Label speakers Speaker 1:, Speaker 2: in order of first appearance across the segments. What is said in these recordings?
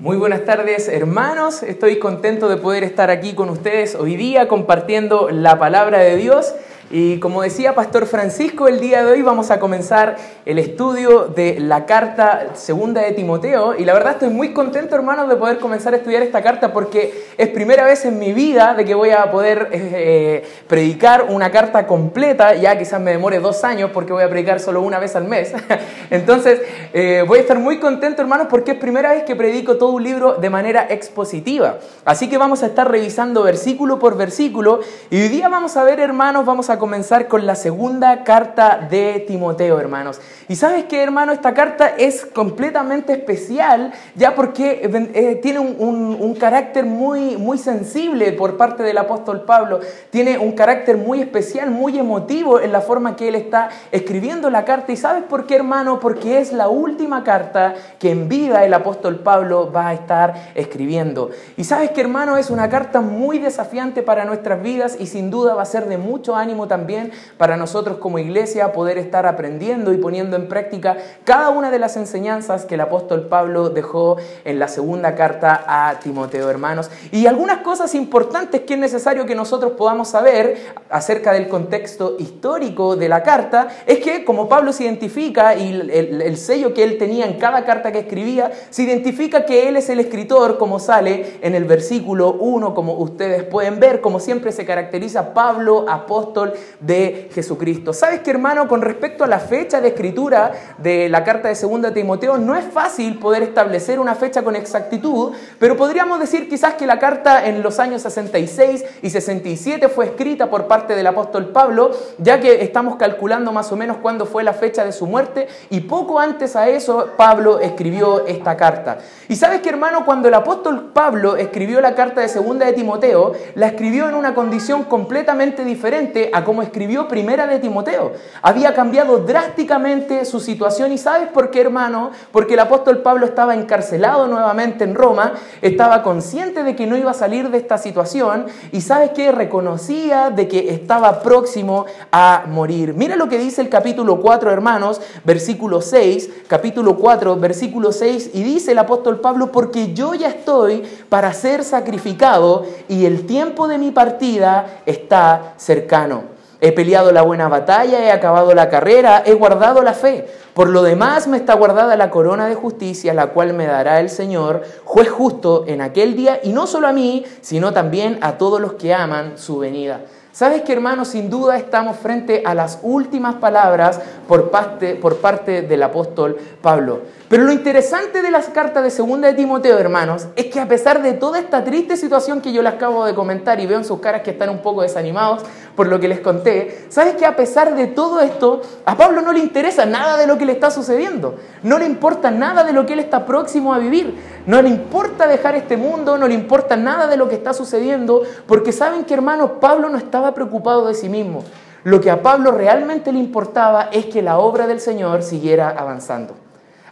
Speaker 1: Muy buenas tardes hermanos, estoy contento de poder estar aquí con ustedes hoy día compartiendo la palabra de Dios y como decía Pastor Francisco, el día de hoy vamos a comenzar el estudio de la carta segunda de Timoteo. Y la verdad estoy muy contento, hermanos, de poder comenzar a estudiar esta carta porque es primera vez en mi vida de que voy a poder eh, eh, predicar una carta completa. Ya quizás me demore dos años porque voy a predicar solo una vez al mes. Entonces eh, voy a estar muy contento, hermanos, porque es primera vez que predico todo un libro de manera expositiva. Así que vamos a estar revisando versículo por versículo. Y hoy día vamos a ver, hermanos, vamos a comenzar con la segunda carta de Timoteo, hermanos. Y sabes que, hermano, esta carta es completamente especial, ya porque eh, tiene un, carácter muy, muy sensible por parte del apóstol Pablo, tiene un carácter muy especial, muy emotivo en la forma que él está escribiendo la carta. ¿Y sabes por qué, hermano? Porque es la última carta que en vida el apóstol Pablo va a estar escribiendo. Y sabes que, hermano, es una carta muy desafiante para nuestras vidas y sin duda va a ser de mucho ánimo también para nosotros como iglesia poder estar aprendiendo y poniendo en práctica cada una de las enseñanzas que el apóstol Pablo dejó en la segunda carta a Timoteo, hermanos. Y algunas cosas importantes que es necesario que nosotros podamos saber acerca del contexto histórico de la carta es que como Pablo se identifica y el, el sello que él tenía en cada carta que escribía, se identifica que él es el escritor como sale en el versículo 1, como ustedes pueden ver, como siempre se caracteriza Pablo, apóstol de Jesucristo. ¿Sabes que hermano, con respecto a la fecha de escritura de la carta de segunda Timoteo, no es fácil poder establecer una fecha con exactitud, pero podríamos decir quizás que la carta en los años 66 y 67 fue escrita por parte del apóstol Pablo, ya que estamos calculando más o menos cuándo fue la fecha de su muerte y poco antes a eso Pablo escribió esta carta. Y sabes que hermano, cuando el apóstol Pablo escribió la carta de segunda de Timoteo, la escribió en una condición completamente diferente a como escribió primera de Timoteo. Había cambiado drásticamente su situación y ¿sabes por qué, hermano? Porque el apóstol Pablo estaba encarcelado nuevamente en Roma, estaba consciente de que no iba a salir de esta situación y ¿sabes qué? Reconocía de que estaba próximo a morir. Mira lo que dice el capítulo 4, hermanos, versículo 6, capítulo 4, versículo 6, y dice el apóstol Pablo, porque yo ya estoy para ser sacrificado y el tiempo de mi partida está cercano. He peleado la buena batalla, he acabado la carrera, he guardado la fe. Por lo demás me está guardada la corona de justicia, la cual me dará el Señor, juez justo, en aquel día, y no solo a mí, sino también a todos los que aman su venida. ¿Sabes que hermanos? Sin duda estamos frente a las últimas palabras por parte, del apóstol Pablo. Pero lo interesante de las cartas de segunda de Timoteo, hermanos, es que a pesar de toda esta triste situación que yo les acabo de comentar y veo en sus caras que están un poco desanimados por lo que les conté, ¿sabes que a pesar de todo esto, a Pablo no le interesa nada de lo que le está sucediendo? No le importa nada de lo que él está próximo a vivir. No le importa dejar este mundo, no le importa nada de lo que está sucediendo, porque saben que, hermanos, Pablo no estaba preocupado de sí mismo. Lo que a Pablo realmente le importaba es que la obra del Señor siguiera avanzando.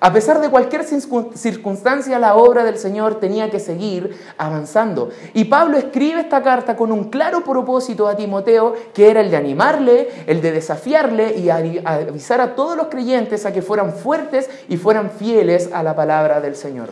Speaker 1: A pesar de cualquier circunstancia, la obra del Señor tenía que seguir avanzando. Y Pablo escribe esta carta con un claro propósito a Timoteo, que era el de animarle, el de desafiarle y avisar a todos los creyentes a que fueran fuertes y fueran fieles a la palabra del Señor.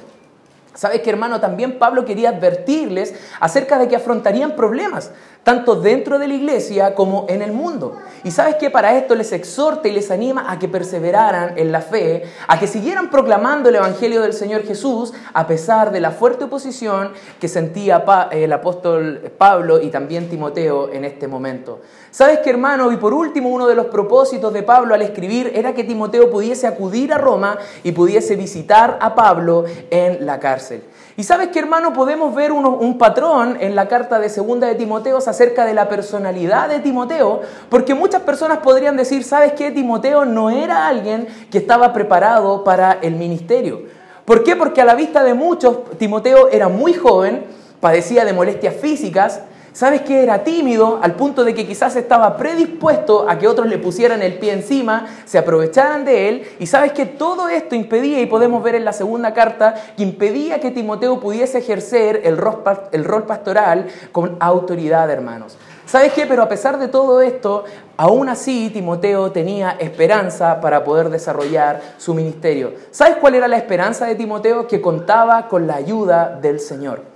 Speaker 1: ¿Sabes que hermano? También Pablo quería advertirles acerca de que afrontarían problemas, tanto dentro de la iglesia como en el mundo. Y sabes que para esto les exhorta y les anima a que perseveraran en la fe, a que siguieran proclamando el Evangelio del Señor Jesús a pesar de la fuerte oposición que sentía el apóstol Pablo y también Timoteo en este momento. ¿Sabes que hermano? Y por último, uno de los propósitos de Pablo al escribir era que Timoteo pudiese acudir a Roma y pudiese visitar a Pablo en la cárcel. Y sabes que hermano, podemos ver un patrón en la carta de segunda de Timoteo acerca de la personalidad de Timoteo, porque muchas personas podrían decir, ¿sabes qué? Timoteo no era alguien que estaba preparado para el ministerio. ¿Por qué? Porque a la vista de muchos, Timoteo era muy joven, padecía de molestias físicas, ¿Sabes que era tímido al punto de que quizás estaba predispuesto a que otros le pusieran el pie encima, se aprovecharan de él? Y sabes que todo esto impedía, y podemos ver en la segunda carta, que impedía que Timoteo pudiese ejercer el rol, pastoral con autoridad, hermanos. ¿Sabes qué? Pero a pesar de todo esto, aún así Timoteo tenía esperanza para poder desarrollar su ministerio. ¿Sabes cuál era la esperanza de Timoteo? Que contaba con la ayuda del Señor.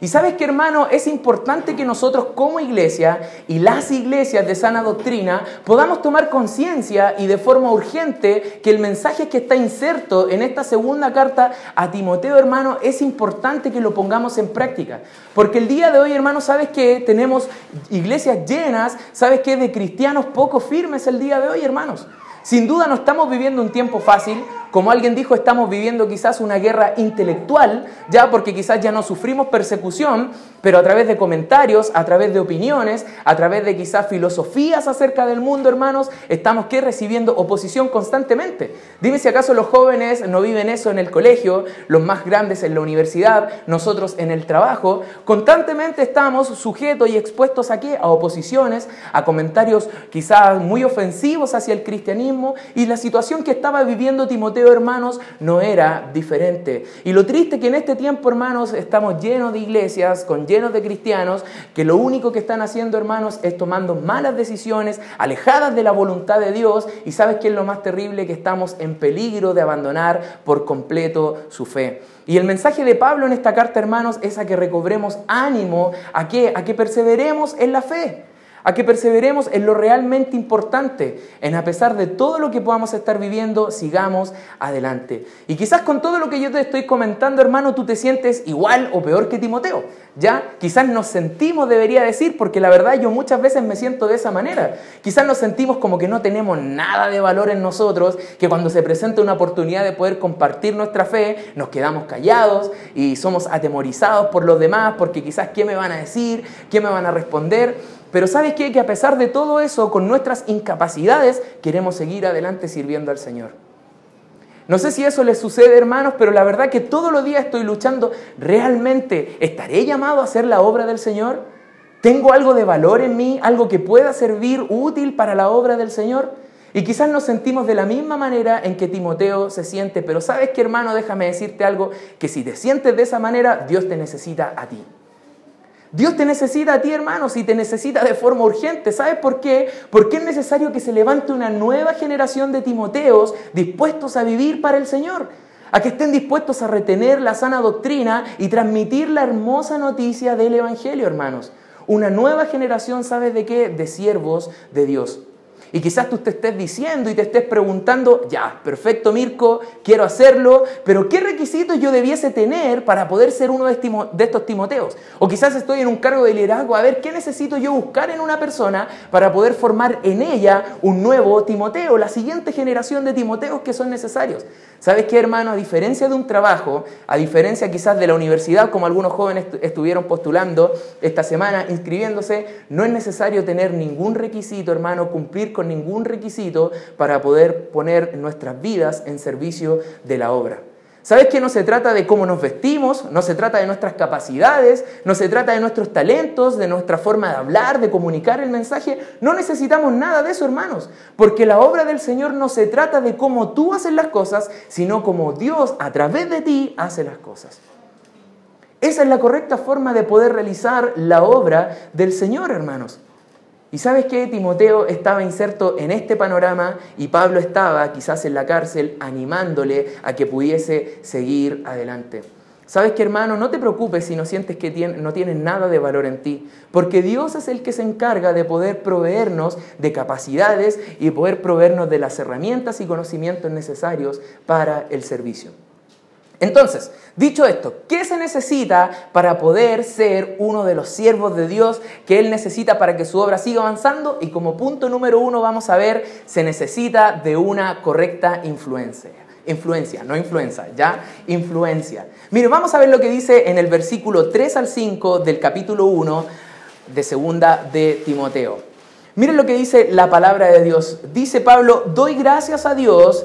Speaker 1: Y sabes que hermano, es importante que nosotros como iglesia y las iglesias de sana doctrina podamos tomar conciencia y de forma urgente que el mensaje que está inserto en esta segunda carta a Timoteo hermano es importante que lo pongamos en práctica. Porque el día de hoy hermano, sabes que tenemos iglesias llenas, sabes que de cristianos poco firmes el día de hoy hermanos. Sin duda no estamos viviendo un tiempo fácil, como alguien dijo, estamos viviendo quizás una guerra intelectual, ya porque quizás ya no sufrimos persecución, pero a través de comentarios, a través de opiniones, a través de quizás filosofías acerca del mundo, hermanos, estamos que recibiendo oposición constantemente. Dime si acaso los jóvenes no viven eso en el colegio, los más grandes en la universidad, nosotros en el trabajo, constantemente estamos sujetos y expuestos aquí a oposiciones, a comentarios quizás muy ofensivos hacia el cristianismo y la situación que estaba viviendo Timoteo hermanos, no era diferente. Y lo triste que en este tiempo, hermanos, estamos llenos de iglesias, con llenos de cristianos, que lo único que están haciendo, hermanos, es tomando malas decisiones, alejadas de la voluntad de Dios. Y sabes qué es lo más terrible? Que estamos en peligro de abandonar por completo su fe. Y el mensaje de Pablo en esta carta, hermanos, es a que recobremos ánimo, a que, a que perseveremos en la fe a que perseveremos en lo realmente importante, en a pesar de todo lo que podamos estar viviendo, sigamos adelante. Y quizás con todo lo que yo te estoy comentando, hermano, tú te sientes igual o peor que Timoteo. ¿Ya? Quizás nos sentimos, debería decir, porque la verdad yo muchas veces me siento de esa manera. Quizás nos sentimos como que no tenemos nada de valor en nosotros, que cuando se presenta una oportunidad de poder compartir nuestra fe, nos quedamos callados y somos atemorizados por los demás, porque quizás qué me van a decir, qué me van a responder. Pero ¿sabes qué? Que a pesar de todo eso, con nuestras incapacidades, queremos seguir adelante sirviendo al Señor. No sé si eso les sucede, hermanos, pero la verdad que todos los días estoy luchando. ¿Realmente estaré llamado a hacer la obra del Señor? ¿Tengo algo de valor en mí? ¿Algo que pueda servir útil para la obra del Señor? Y quizás nos sentimos de la misma manera en que Timoteo se siente, pero sabes que hermano, déjame decirte algo, que si te sientes de esa manera, Dios te necesita a ti. Dios te necesita a ti, hermanos, y te necesita de forma urgente. ¿Sabes por qué? Porque es necesario que se levante una nueva generación de Timoteos dispuestos a vivir para el Señor, a que estén dispuestos a retener la sana doctrina y transmitir la hermosa noticia del Evangelio, hermanos. Una nueva generación, ¿sabes de qué? De siervos de Dios. Y quizás tú te estés diciendo y te estés preguntando, ya, perfecto Mirko, quiero hacerlo, pero ¿qué requisitos yo debiese tener para poder ser uno de estos Timoteos? O quizás estoy en un cargo de liderazgo, a ver, ¿qué necesito yo buscar en una persona para poder formar en ella un nuevo Timoteo, la siguiente generación de Timoteos que son necesarios? ¿Sabes qué, hermano? A diferencia de un trabajo, a diferencia quizás de la universidad, como algunos jóvenes estuvieron postulando esta semana, inscribiéndose, no es necesario tener ningún requisito, hermano, cumplir con ningún requisito para poder poner nuestras vidas en servicio de la obra. ¿Sabes que no se trata de cómo nos vestimos, no se trata de nuestras capacidades, no se trata de nuestros talentos, de nuestra forma de hablar, de comunicar el mensaje? No necesitamos nada de eso, hermanos, porque la obra del Señor no se trata de cómo tú haces las cosas, sino como Dios a través de ti hace las cosas. Esa es la correcta forma de poder realizar la obra del Señor, hermanos. Y sabes que Timoteo estaba inserto en este panorama y Pablo estaba quizás en la cárcel animándole a que pudiese seguir adelante. Sabes que hermano, no te preocupes si no sientes que no tienes nada de valor en ti, porque Dios es el que se encarga de poder proveernos de capacidades y poder proveernos de las herramientas y conocimientos necesarios para el servicio. Entonces, dicho esto, ¿qué se necesita para poder ser uno de los siervos de Dios que Él necesita para que su obra siga avanzando? Y como punto número uno vamos a ver, se necesita de una correcta influencia. Influencia, no influenza, ya influencia. Mire, vamos a ver lo que dice en el versículo 3 al 5 del capítulo 1 de segunda de Timoteo. Miren lo que dice la palabra de Dios. Dice Pablo, doy gracias a Dios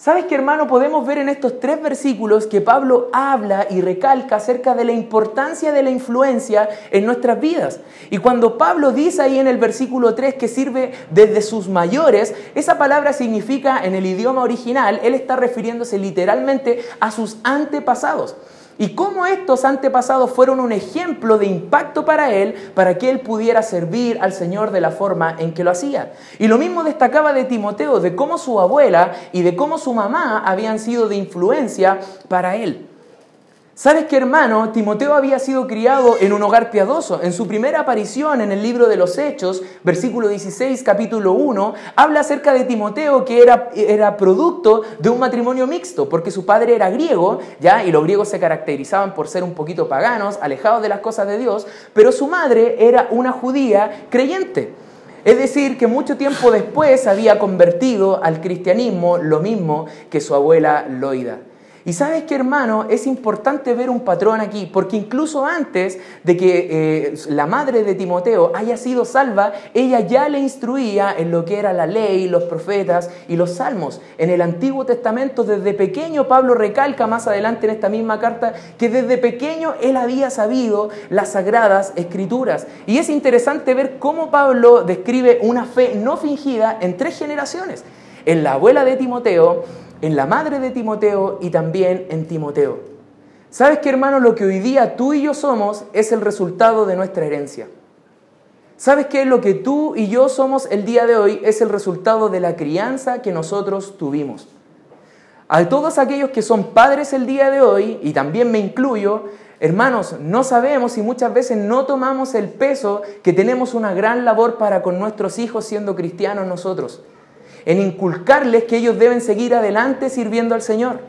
Speaker 1: ¿Sabes qué, hermano? Podemos ver en estos tres versículos que Pablo habla y recalca acerca de la importancia de la influencia en nuestras vidas. Y cuando Pablo dice ahí en el versículo 3 que sirve desde sus mayores, esa palabra significa en el idioma original, él está refiriéndose literalmente a sus antepasados y cómo estos antepasados fueron un ejemplo de impacto para él, para que él pudiera servir al Señor de la forma en que lo hacía. Y lo mismo destacaba de Timoteo, de cómo su abuela y de cómo su mamá habían sido de influencia para él. ¿Sabes qué, hermano? Timoteo había sido criado en un hogar piadoso. En su primera aparición en el libro de los Hechos, versículo 16, capítulo 1, habla acerca de Timoteo que era, era producto de un matrimonio mixto, porque su padre era griego, ¿ya? Y los griegos se caracterizaban por ser un poquito paganos, alejados de las cosas de Dios, pero su madre era una judía creyente. Es decir, que mucho tiempo después había convertido al cristianismo lo mismo que su abuela Loida. Y sabes que hermano, es importante ver un patrón aquí, porque incluso antes de que eh, la madre de Timoteo haya sido salva, ella ya le instruía en lo que era la ley, los profetas y los salmos. En el Antiguo Testamento, desde pequeño, Pablo recalca más adelante en esta misma carta que desde pequeño él había sabido las sagradas escrituras. Y es interesante ver cómo Pablo describe una fe no fingida en tres generaciones. En la abuela de Timoteo, en la madre de Timoteo y también en Timoteo. ¿Sabes qué, hermano? Lo que hoy día tú y yo somos es el resultado de nuestra herencia. ¿Sabes qué? Lo que tú y yo somos el día de hoy es el resultado de la crianza que nosotros tuvimos. A todos aquellos que son padres el día de hoy, y también me incluyo, hermanos, no sabemos y muchas veces no tomamos el peso que tenemos una gran labor para con nuestros hijos siendo cristianos nosotros en inculcarles que ellos deben seguir adelante sirviendo al Señor,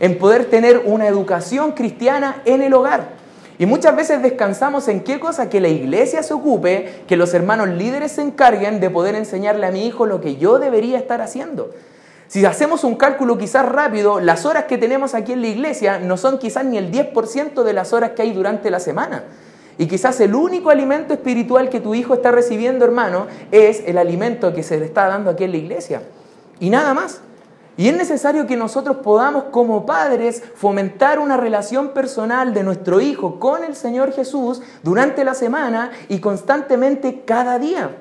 Speaker 1: en poder tener una educación cristiana en el hogar. Y muchas veces descansamos en qué cosa que la iglesia se ocupe, que los hermanos líderes se encarguen de poder enseñarle a mi hijo lo que yo debería estar haciendo. Si hacemos un cálculo quizás rápido, las horas que tenemos aquí en la iglesia no son quizás ni el 10% de las horas que hay durante la semana. Y quizás el único alimento espiritual que tu hijo está recibiendo, hermano, es el alimento que se le está dando aquí en la iglesia. Y nada más. Y es necesario que nosotros podamos como padres fomentar una relación personal de nuestro hijo con el Señor Jesús durante la semana y constantemente cada día.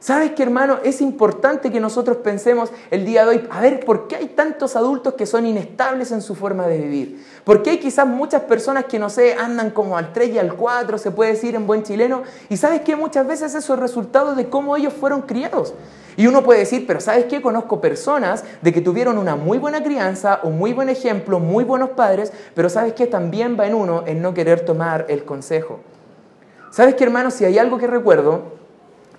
Speaker 1: ¿Sabes qué, hermano? Es importante que nosotros pensemos el día de hoy, a ver, ¿por qué hay tantos adultos que son inestables en su forma de vivir? ¿Por qué hay quizás muchas personas que, no sé, andan como al 3 y al 4, se puede decir en buen chileno? Y sabes qué, muchas veces eso es resultado de cómo ellos fueron criados. Y uno puede decir, pero ¿sabes qué? Conozco personas de que tuvieron una muy buena crianza, un muy buen ejemplo, muy buenos padres, pero ¿sabes qué? También va en uno en no querer tomar el consejo. ¿Sabes qué, hermano? Si hay algo que recuerdo,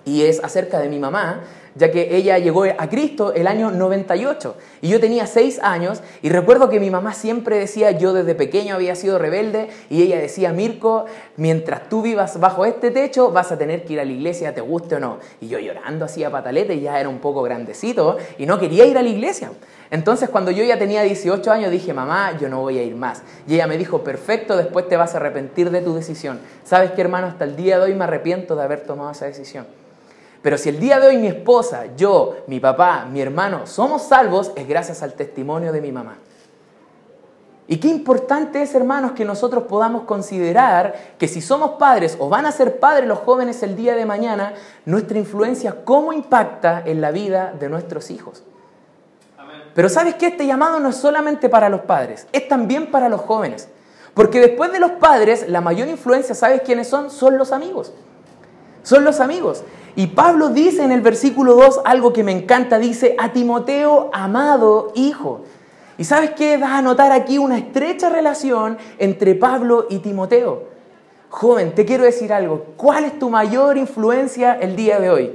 Speaker 1: y es acerca de mi mamá, ya que ella llegó a Cristo el año 98 y yo tenía 6 años y recuerdo que mi mamá siempre decía, yo desde pequeño había sido rebelde y ella decía, Mirko, mientras tú vivas bajo este techo vas a tener que ir a la iglesia, te guste o no. Y yo llorando hacía pataleta y ya era un poco grandecito y no quería ir a la iglesia. Entonces cuando yo ya tenía 18 años dije, mamá, yo no voy a ir más. Y ella me dijo, perfecto, después te vas a arrepentir de tu decisión. ¿Sabes qué, hermano? Hasta el día de hoy me arrepiento de haber tomado esa decisión. Pero si el día de hoy mi esposa, yo, mi papá, mi hermano somos salvos, es gracias al testimonio de mi mamá. Y qué importante es, hermanos, que nosotros podamos considerar que si somos padres o van a ser padres los jóvenes el día de mañana, nuestra influencia cómo impacta en la vida de nuestros hijos. Pero sabes que este llamado no es solamente para los padres, es también para los jóvenes. Porque después de los padres, la mayor influencia, ¿sabes quiénes son? Son los amigos. Son los amigos. Y Pablo dice en el versículo 2 algo que me encanta, dice, a Timoteo, amado hijo. Y sabes qué? Vas a notar aquí una estrecha relación entre Pablo y Timoteo. Joven, te quiero decir algo, ¿cuál es tu mayor influencia el día de hoy?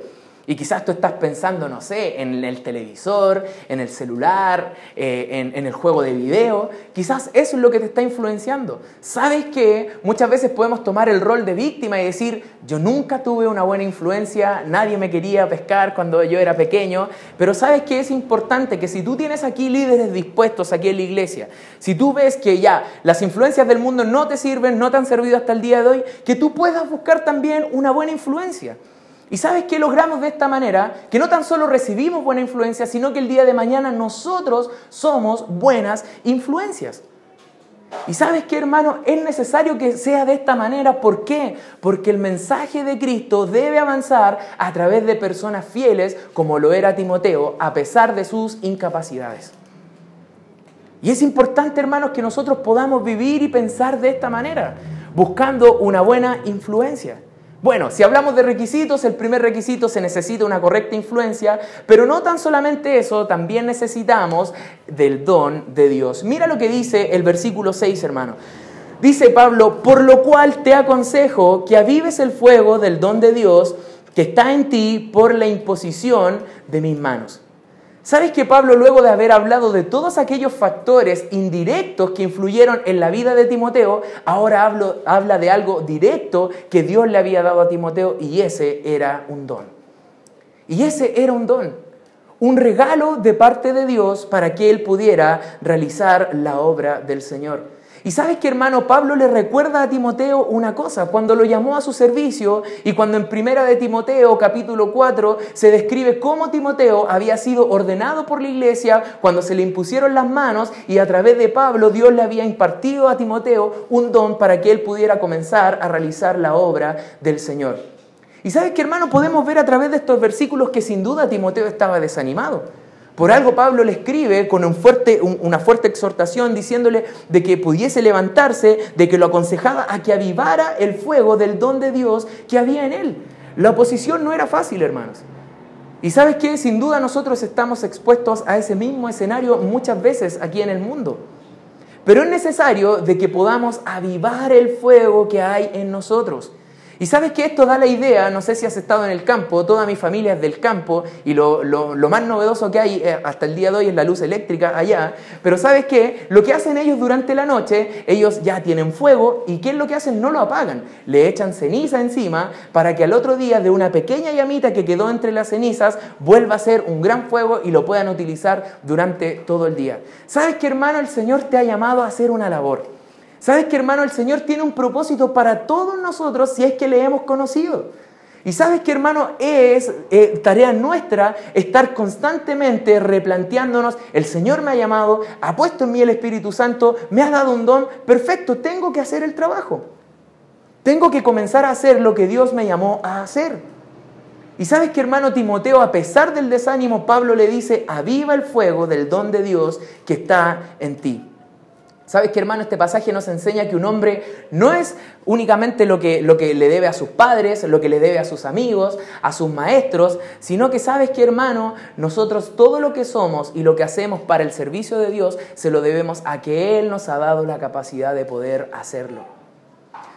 Speaker 1: Y quizás tú estás pensando, no sé, en el televisor, en el celular, eh, en, el juego de video. Quizás eso es lo que te está influenciando. ¿Sabes que muchas veces podemos tomar el rol de víctima y decir, yo nunca tuve una buena influencia, nadie me quería pescar cuando yo era pequeño? Pero sabes que es importante que si tú tienes aquí líderes dispuestos aquí en la iglesia, si tú ves que ya las influencias del mundo no te sirven, no te han servido hasta el día de hoy, que tú puedas buscar también una buena influencia. ¿Y sabes qué logramos de esta manera? Que no tan solo recibimos buena influencia, sino que el día de mañana nosotros somos buenas influencias. Y sabes qué, hermano, es necesario que sea de esta manera. ¿Por qué? Porque el mensaje de Cristo debe avanzar a través de personas fieles, como lo era Timoteo, a pesar de sus incapacidades. Y es importante, hermanos, que nosotros podamos vivir y pensar de esta manera, buscando una buena influencia. Bueno, si hablamos de requisitos, el primer requisito se necesita una correcta influencia, pero no tan solamente eso, también necesitamos del don de Dios. Mira lo que dice el versículo 6, hermano. Dice Pablo, por lo cual te aconsejo que avives el fuego del don de Dios que está en ti por la imposición de mis manos. ¿Sabes que Pablo, luego de haber hablado de todos aquellos factores indirectos que influyeron en la vida de Timoteo, ahora habla de algo directo que Dios le había dado a Timoteo y ese era un don? Y ese era un don, un regalo de parte de Dios para que él pudiera realizar la obra del Señor. Y sabes que hermano, Pablo le recuerda a Timoteo una cosa, cuando lo llamó a su servicio y cuando en primera de Timoteo capítulo 4 se describe cómo Timoteo había sido ordenado por la iglesia cuando se le impusieron las manos y a través de Pablo Dios le había impartido a Timoteo un don para que él pudiera comenzar a realizar la obra del Señor. Y sabes que hermano, podemos ver a través de estos versículos que sin duda Timoteo estaba desanimado. Por algo Pablo le escribe con una fuerte exhortación diciéndole de que pudiese levantarse, de que lo aconsejaba a que avivara el fuego del don de Dios que había en él. La oposición no era fácil, hermanos. Y sabes qué, sin duda nosotros estamos expuestos a ese mismo escenario muchas veces aquí en el mundo. Pero es necesario de que podamos avivar el fuego que hay en nosotros. Y sabes que esto da la idea, no sé si has estado en el campo, toda mi familia es del campo y lo, más novedoso que hay eh, hasta el día de hoy es la luz eléctrica allá, pero sabes que lo que hacen ellos durante la noche, ellos ya tienen fuego y ¿qué es lo que hacen? No lo apagan, le echan ceniza encima para que al otro día de una pequeña llamita que quedó entre las cenizas vuelva a ser un gran fuego y lo puedan utilizar durante todo el día. ¿Sabes que hermano el Señor te ha llamado a hacer una labor? ¿Sabes que hermano? El Señor tiene un propósito para todos nosotros si es que le hemos conocido. Y sabes que hermano, es eh, tarea nuestra estar constantemente replanteándonos, el Señor me ha llamado, ha puesto en mí el Espíritu Santo, me ha dado un don, perfecto, tengo que hacer el trabajo. Tengo que comenzar a hacer lo que Dios me llamó a hacer. Y sabes que hermano Timoteo, a pesar del desánimo, Pablo le dice, aviva el fuego del don de Dios que está en ti. ¿Sabes qué, hermano? Este pasaje nos enseña que un hombre no es únicamente lo que, lo que le debe a sus padres, lo que le debe a sus amigos, a sus maestros, sino que sabes qué, hermano, nosotros todo lo que somos y lo que hacemos para el servicio de Dios se lo debemos a que Él nos ha dado la capacidad de poder hacerlo.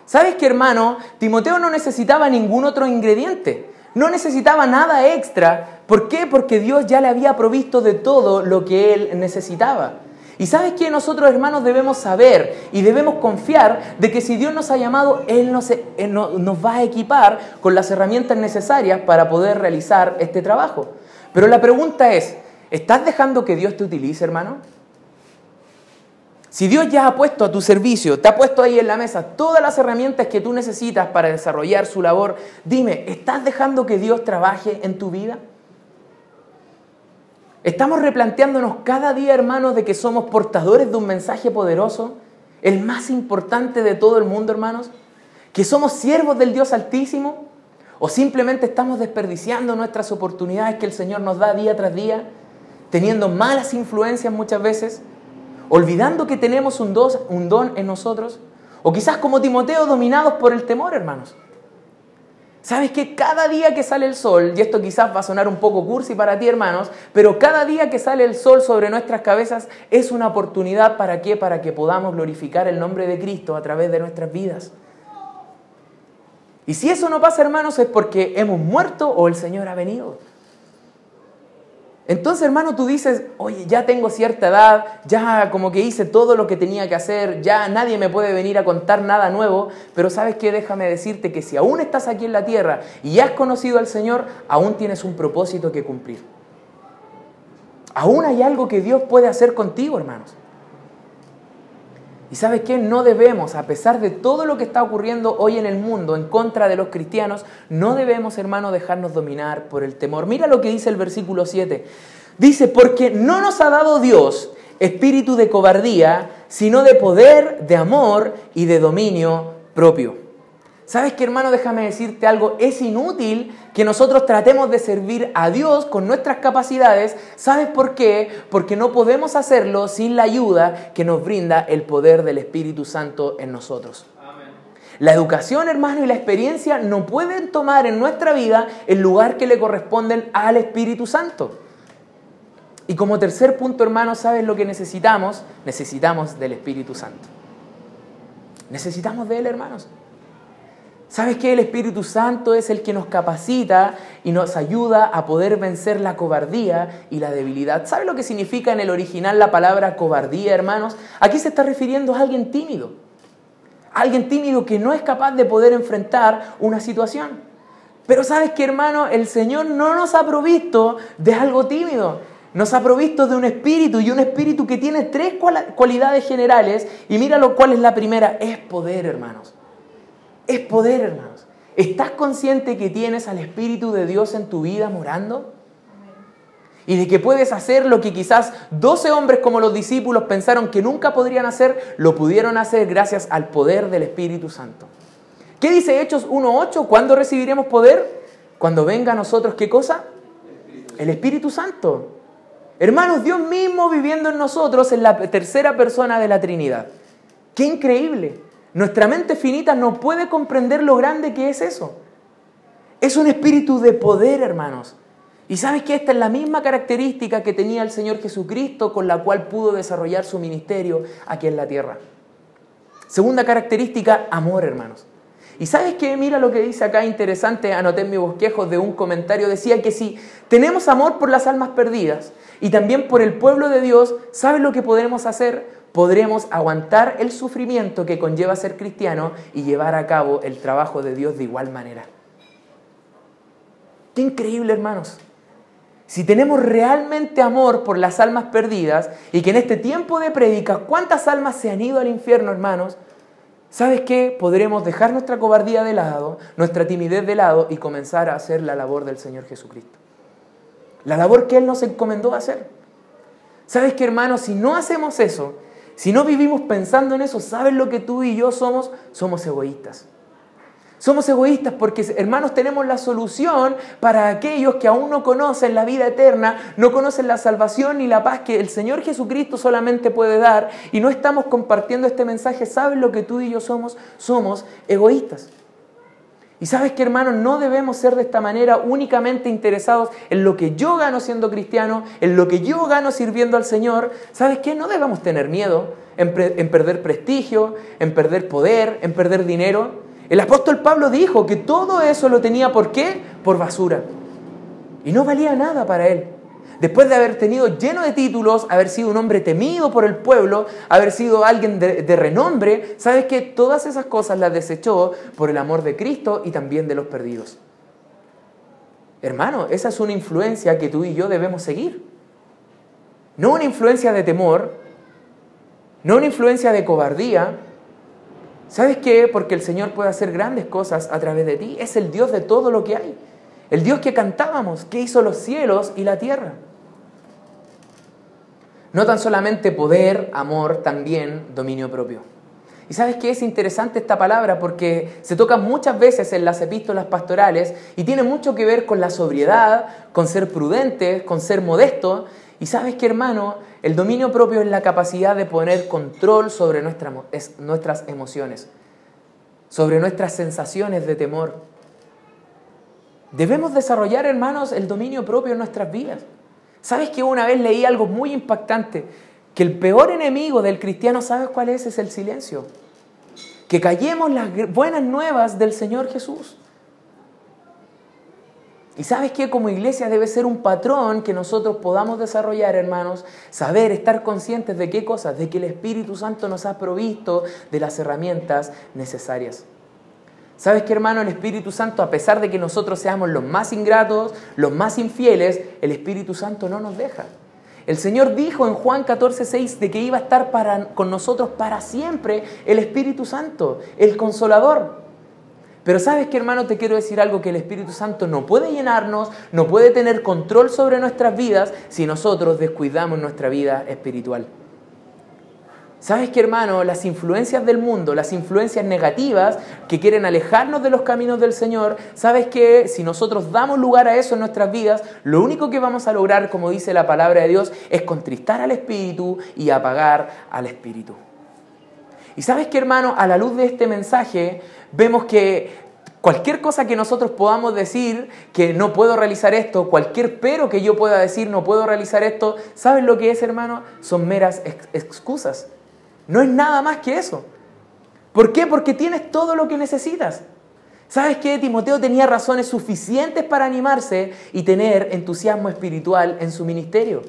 Speaker 1: ¿Sabes qué, hermano? Timoteo no necesitaba ningún otro ingrediente. No necesitaba nada extra. ¿Por qué? Porque Dios ya le había provisto de todo lo que él necesitaba. Y sabes que nosotros hermanos debemos saber y debemos confiar de que si Dios nos ha llamado, Él nos, nos va a equipar con las herramientas necesarias para poder realizar este trabajo. Pero la pregunta es, ¿estás dejando que Dios te utilice, hermano? Si Dios ya ha puesto a tu servicio, te ha puesto ahí en la mesa todas las herramientas que tú necesitas para desarrollar su labor, dime, ¿estás dejando que Dios trabaje en tu vida? Estamos replanteándonos cada día, hermanos, de que somos portadores de un mensaje poderoso, el más importante de todo el mundo, hermanos, que somos siervos del Dios Altísimo, o simplemente estamos desperdiciando nuestras oportunidades que el Señor nos da día tras día, teniendo malas influencias muchas veces, olvidando que tenemos un, don en nosotros, o quizás como Timoteo dominados por el temor, hermanos. ¿Sabes que cada día que sale el sol, y esto quizás va a sonar un poco cursi para ti hermanos, pero cada día que sale el sol sobre nuestras cabezas es una oportunidad para qué? Para que podamos glorificar el nombre de Cristo a través de nuestras vidas. Y si eso no pasa hermanos es porque hemos muerto o el Señor ha venido. Entonces, hermano, tú dices, oye, ya tengo cierta edad, ya como que hice todo lo que tenía que hacer, ya nadie me puede venir a contar nada nuevo, pero sabes qué, déjame decirte que si aún estás aquí en la tierra y has conocido al Señor, aún tienes un propósito que cumplir. Aún hay algo que Dios puede hacer contigo, hermanos. Y sabes qué? No debemos, a pesar de todo lo que está ocurriendo hoy en el mundo en contra de los cristianos, no debemos, hermano, dejarnos dominar por el temor. Mira lo que dice el versículo 7. Dice, porque no nos ha dado Dios espíritu de cobardía, sino de poder, de amor y de dominio propio. ¿Sabes qué, hermano? Déjame decirte algo. Es inútil que nosotros tratemos de servir a Dios con nuestras capacidades. ¿Sabes por qué? Porque no podemos hacerlo sin la ayuda que nos brinda el poder del Espíritu Santo en nosotros. La educación, hermano, y la experiencia no pueden tomar en nuestra vida el lugar que le corresponden al Espíritu Santo. Y como tercer punto, hermano, ¿sabes lo que necesitamos? Necesitamos del Espíritu Santo. Necesitamos de Él, hermanos. ¿Sabes que El Espíritu Santo es el que nos capacita y nos ayuda a poder vencer la cobardía y la debilidad. ¿Sabes lo que significa en el original la palabra cobardía, hermanos? Aquí se está refiriendo a alguien tímido. alguien tímido que no es capaz de poder enfrentar una situación. Pero sabes que, hermano, el Señor no nos ha provisto de algo tímido. Nos ha provisto de un espíritu y un espíritu que tiene tres cualidades generales. Y mira lo cual es la primera, es poder, hermanos. Es poder, hermanos. ¿Estás consciente que tienes al Espíritu de Dios en tu vida morando? Y de que puedes hacer lo que quizás 12 hombres como los discípulos pensaron que nunca podrían hacer, lo pudieron hacer gracias al poder del Espíritu Santo. ¿Qué dice Hechos 1.8? ¿Cuándo recibiremos poder? Cuando venga a nosotros, ¿qué cosa? El Espíritu Santo. Hermanos, Dios mismo viviendo en nosotros en la tercera persona de la Trinidad. ¡Qué increíble! Nuestra mente finita no puede comprender lo grande que es eso. Es un espíritu de poder, hermanos. Y sabes que esta es la misma característica que tenía el Señor Jesucristo con la cual pudo desarrollar su ministerio aquí en la tierra. Segunda característica, amor, hermanos. Y sabes que mira lo que dice acá interesante, anoté en mi bosquejo de un comentario, decía que si tenemos amor por las almas perdidas y también por el pueblo de Dios, ¿sabes lo que podremos hacer? Podremos aguantar el sufrimiento que conlleva ser cristiano y llevar a cabo el trabajo de Dios de igual manera. Qué increíble, hermanos. Si tenemos realmente amor por las almas perdidas y que en este tiempo de prédica, ¿cuántas almas se han ido al infierno, hermanos? ¿Sabes qué? Podremos dejar nuestra cobardía de lado, nuestra timidez de lado y comenzar a hacer la labor del Señor Jesucristo. La labor que Él nos encomendó a hacer. ¿Sabes qué, hermanos? Si no hacemos eso, si no vivimos pensando en eso, ¿sabes lo que tú y yo somos? Somos egoístas. Somos egoístas porque, hermanos, tenemos la solución para aquellos que aún no conocen la vida eterna, no conocen la salvación ni la paz que el Señor Jesucristo solamente puede dar y no estamos compartiendo este mensaje. ¿Sabes lo que tú y yo somos? Somos egoístas. Y sabes que hermanos, no debemos ser de esta manera únicamente interesados en lo que yo gano siendo cristiano, en lo que yo gano sirviendo al Señor. ¿Sabes qué? No debemos tener miedo en, en perder prestigio, en perder poder, en perder dinero. El apóstol Pablo dijo que todo eso lo tenía ¿por qué? Por basura. Y no valía nada para él después de haber tenido lleno de títulos, haber sido un hombre temido por el pueblo, haber sido alguien de, renombre, sabes que todas esas cosas las desechó por el amor de Cristo y también de los perdidos. Hermano, esa es una influencia que tú y yo debemos seguir. No una influencia de temor, no una influencia de cobardía. ¿Sabes qué? Porque el Señor puede hacer grandes cosas a través de ti. Es el Dios de todo lo que hay. El Dios que cantábamos, que hizo los cielos y la tierra. No tan solamente poder, amor, también dominio propio. Y sabes que es interesante esta palabra porque se toca muchas veces en las epístolas pastorales y tiene mucho que ver con la sobriedad, con ser prudente, con ser modesto. Y sabes que hermano, el dominio propio es la capacidad de poner control sobre nuestras emociones, sobre nuestras sensaciones de temor. Debemos desarrollar, hermanos, el dominio propio en nuestras vidas. ¿Sabes que una vez leí algo muy impactante? Que el peor enemigo del cristiano, ¿sabes cuál es? Es el silencio. Que callemos las buenas nuevas del Señor Jesús. Y sabes que como iglesia debe ser un patrón que nosotros podamos desarrollar, hermanos, saber, estar conscientes de qué cosas, de que el Espíritu Santo nos ha provisto de las herramientas necesarias. ¿Sabes qué, hermano? El Espíritu Santo, a pesar de que nosotros seamos los más ingratos, los más infieles, el Espíritu Santo no nos deja. El Señor dijo en Juan 14, 6 de que iba a estar con nosotros para siempre el Espíritu Santo, el Consolador. Pero sabes que hermano, te quiero decir algo, que el Espíritu Santo no puede llenarnos, no puede tener control sobre nuestras vidas si nosotros descuidamos nuestra vida espiritual. ¿Sabes qué, hermano? Las influencias del mundo, las influencias negativas que quieren alejarnos de los caminos del Señor, ¿sabes que si nosotros damos lugar a eso en nuestras vidas, lo único que vamos a lograr, como dice la palabra de Dios, es contristar al Espíritu y apagar al Espíritu? Y sabes qué, hermano, a la luz de este mensaje, vemos que Cualquier cosa que nosotros podamos decir que no puedo realizar esto, cualquier pero que yo pueda decir no puedo realizar esto, ¿sabes lo que es, hermano? Son meras excusas. No es nada más que eso. ¿Por qué? Porque tienes todo lo que necesitas. ¿Sabes qué? Timoteo tenía razones suficientes para animarse y tener entusiasmo espiritual en su ministerio.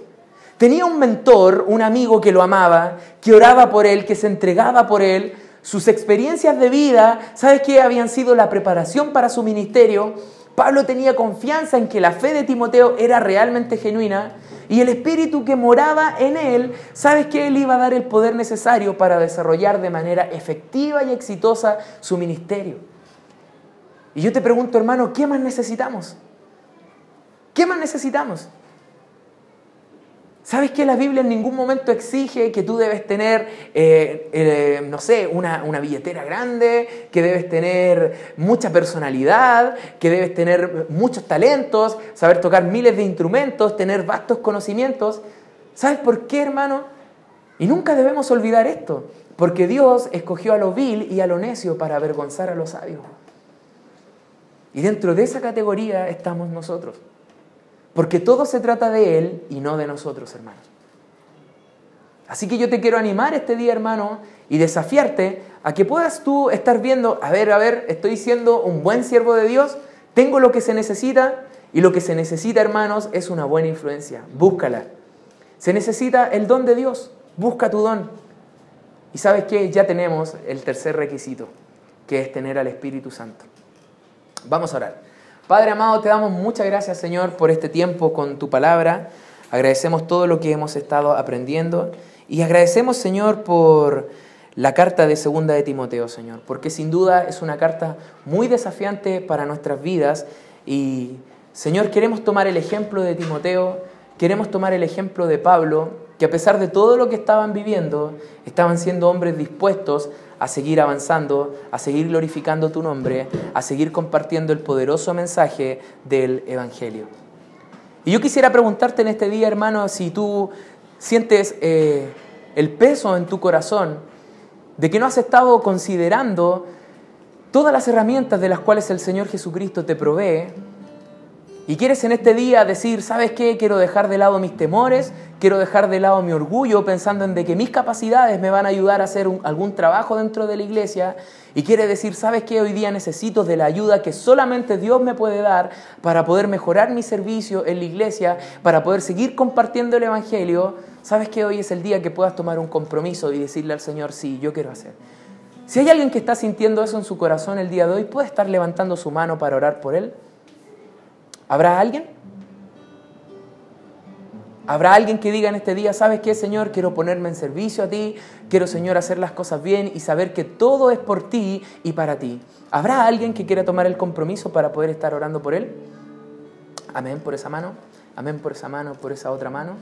Speaker 1: Tenía un mentor, un amigo que lo amaba, que oraba por él, que se entregaba por él. Sus experiencias de vida, ¿sabes qué? Habían sido la preparación para su ministerio. Pablo tenía confianza en que la fe de Timoteo era realmente genuina y el espíritu que moraba en él, sabes que él iba a dar el poder necesario para desarrollar de manera efectiva y exitosa su ministerio. Y yo te pregunto, hermano, ¿qué más necesitamos? ¿Qué más necesitamos? ¿Sabes que la Biblia en ningún momento exige que tú debes tener, eh, eh, no sé, una, una, billetera grande, que debes tener mucha personalidad, que debes tener muchos talentos, saber tocar miles de instrumentos, tener vastos conocimientos? ¿Sabes por qué, hermano? Y nunca debemos olvidar esto, porque Dios escogió a lo vil y a lo necio para avergonzar a los sabios. Y dentro de esa categoría estamos nosotros. Porque todo se trata de Él y no de nosotros, hermanos. Así que yo te quiero animar este día, hermano, y desafiarte a que puedas tú estar viendo, a ver, a ver, estoy siendo un buen siervo de Dios, tengo lo que se necesita, y lo que se necesita, hermanos, es una buena influencia. Búscala. Se necesita el don de Dios. Busca tu don. Y sabes qué? Ya tenemos el tercer requisito, que es tener al Espíritu Santo. Vamos a orar. Padre amado, te damos muchas gracias, Señor, por este tiempo con tu palabra. Agradecemos todo lo que hemos estado aprendiendo y agradecemos, Señor, por la carta de segunda de Timoteo, Señor, porque sin duda es una carta muy desafiante para nuestras vidas y, Señor, queremos tomar el ejemplo de Timoteo, queremos tomar el ejemplo de Pablo, que a pesar de todo lo que estaban viviendo, estaban siendo hombres dispuestos a seguir avanzando, a seguir glorificando tu nombre, a seguir compartiendo el poderoso mensaje del Evangelio. Y yo quisiera preguntarte en este día, hermano, si tú sientes eh, el peso en tu corazón de que no has estado considerando todas las herramientas de las cuales el Señor Jesucristo te provee y quieres en este día decir, ¿sabes qué? Quiero dejar de lado mis temores, quiero dejar de lado mi orgullo pensando en de que mis capacidades me van a ayudar a hacer algún trabajo dentro de la iglesia. Y quiere decir, ¿sabes qué? Hoy día necesito de la ayuda que solamente Dios me puede dar para poder mejorar mi servicio en la iglesia, para poder seguir compartiendo el Evangelio. ¿Sabes qué? Hoy es el día que puedas tomar un compromiso y decirle al Señor, sí, yo quiero hacer. Si hay alguien que está sintiendo eso en su corazón el día de hoy, puede estar levantando su mano para orar por él. ¿Habrá alguien? ¿Habrá alguien que diga en este día, sabes qué, Señor? Quiero ponerme en servicio a ti, quiero, Señor, hacer las cosas bien y saber que todo es por ti y para ti. ¿Habrá alguien que quiera tomar el compromiso para poder estar orando por él? Amén por esa mano, amén por esa mano, por esa otra mano.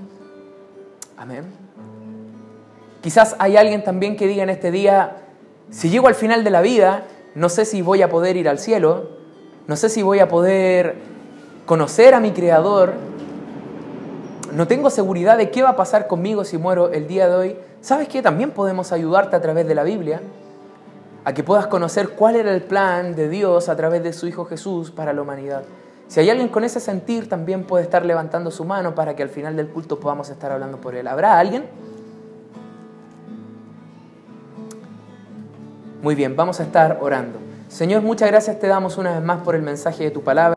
Speaker 1: Amén. Quizás hay alguien también que diga en este día, si llego al final de la vida, no sé si voy a poder ir al cielo, no sé si voy a poder conocer a mi Creador, no tengo seguridad de qué va a pasar conmigo si muero el día de hoy, ¿sabes qué? También podemos ayudarte a través de la Biblia a que puedas conocer cuál era el plan de Dios a través de su Hijo Jesús para la humanidad. Si hay alguien con ese sentir, también puede estar levantando su mano para que al final del culto podamos estar hablando por él. ¿Habrá alguien? Muy bien, vamos a estar orando. Señor, muchas gracias te damos una vez más por el mensaje de tu palabra.